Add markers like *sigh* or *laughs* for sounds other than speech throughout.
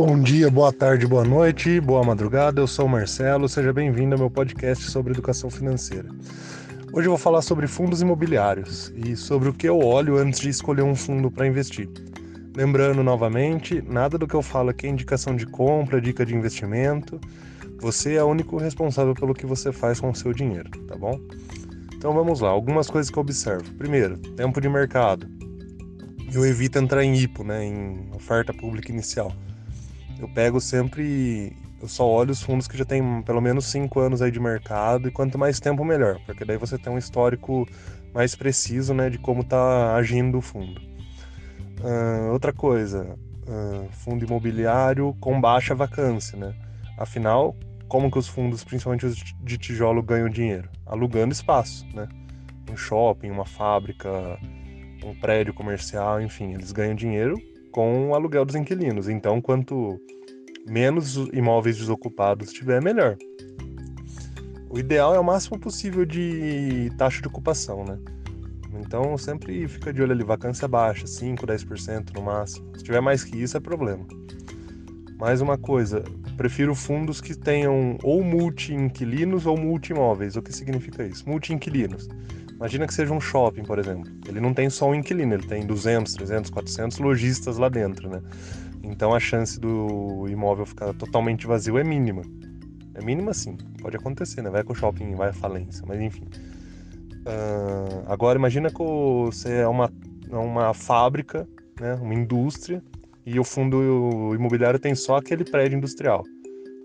Bom dia, boa tarde, boa noite, boa madrugada. Eu sou o Marcelo, seja bem-vindo ao meu podcast sobre educação financeira. Hoje eu vou falar sobre fundos imobiliários e sobre o que eu olho antes de escolher um fundo para investir. Lembrando novamente, nada do que eu falo aqui é indicação de compra, dica de investimento. Você é o único responsável pelo que você faz com o seu dinheiro, tá bom? Então vamos lá, algumas coisas que eu observo. Primeiro, tempo de mercado. Eu evito entrar em IPO, né, em oferta pública inicial. Eu pego sempre, eu só olho os fundos que já tem pelo menos 5 anos aí de mercado e quanto mais tempo melhor, porque daí você tem um histórico mais preciso, né, de como está agindo o fundo. Uh, outra coisa, uh, fundo imobiliário com baixa vacância, né? Afinal, como que os fundos, principalmente os de tijolo, ganham dinheiro? Alugando espaço, né? Um shopping, uma fábrica, um prédio comercial, enfim, eles ganham dinheiro com o aluguel dos inquilinos. Então, quanto menos imóveis desocupados tiver, melhor. O ideal é o máximo possível de taxa de ocupação, né? Então, sempre fica de olho ali, vacância baixa, 5, 10% no máximo. Se tiver mais que isso, é problema. Mais uma coisa, prefiro fundos que tenham ou multi-inquilinos ou multi-imóveis. O que significa isso? Multi-inquilinos. Imagina que seja um shopping, por exemplo. Ele não tem só um inquilino, ele tem 200, 300, 400 lojistas lá dentro, né? Então a chance do imóvel ficar totalmente vazio é mínima. É mínima sim, pode acontecer, né? Vai que o shopping vai à falência, mas enfim. Uh, agora imagina que você é uma, uma fábrica, né? uma indústria, e o fundo imobiliário tem só aquele prédio industrial.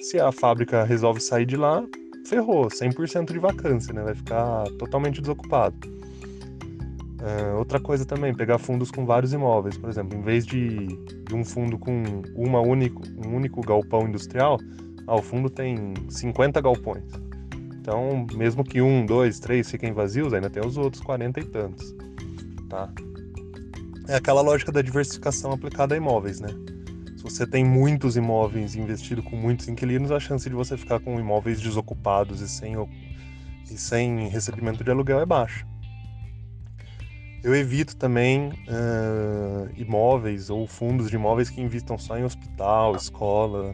Se a fábrica resolve sair de lá, ferrou, 100% de vacância, né? Vai ficar totalmente desocupado. Uh, outra coisa também, pegar fundos com vários imóveis, por exemplo, em vez de, de um fundo com uma único, um único galpão industrial, ah, o fundo tem 50 galpões. Então, mesmo que um, dois, três fiquem vazios, ainda tem os outros 40 e tantos, tá? É aquela lógica da diversificação aplicada a imóveis, né? Se você tem muitos imóveis investido com muitos inquilinos, a chance de você ficar com imóveis desocupados e sem, e sem recebimento de aluguel é baixa. Eu evito também uh, imóveis ou fundos de imóveis que investam só em hospital, escola.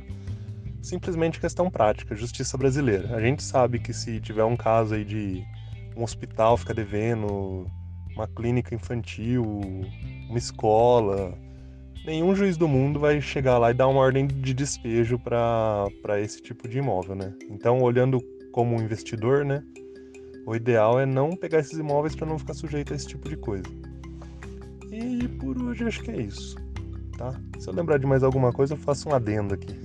Simplesmente questão prática, justiça brasileira. A gente sabe que se tiver um caso aí de um hospital ficar devendo uma clínica infantil, uma escola. Nenhum juiz do mundo vai chegar lá e dar uma ordem de despejo para esse tipo de imóvel, né? Então, olhando como investidor, né? O ideal é não pegar esses imóveis para não ficar sujeito a esse tipo de coisa. E por hoje acho que é isso, tá? Se eu lembrar de mais alguma coisa, eu faço um adendo aqui.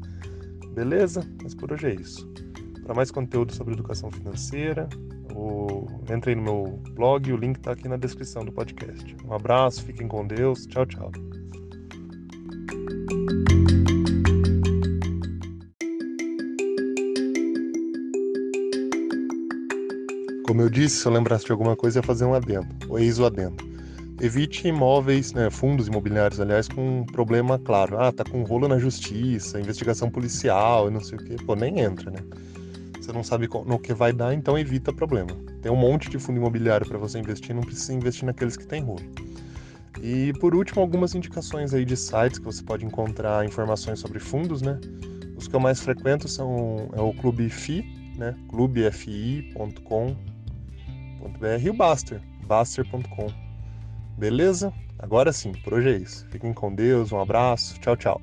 *laughs* Beleza? Mas por hoje é isso. Para mais conteúdo sobre educação financeira, o... Entre aí no meu blog, o link está aqui na descrição do podcast. Um abraço, fiquem com Deus. Tchau, tchau. Como eu disse, se eu lembrasse de alguma coisa, ia fazer um adendo, ou eis o adendo. Evite imóveis, né, fundos imobiliários, aliás, com um problema claro. Ah, tá com rolo na justiça, investigação policial não sei o quê. Pô, nem entra, né? Você não sabe no que vai dar, então evita problema. Tem um monte de fundo imobiliário para você investir, não precisa investir naqueles que tem rolo. E por último, algumas indicações aí de sites que você pode encontrar informações sobre fundos, né? Os que eu mais frequento são é o Clube FI, né? clubefi.com.br e o Baster, baster.com. Beleza? Agora sim, por hoje é isso. Fiquem com Deus, um abraço, tchau, tchau.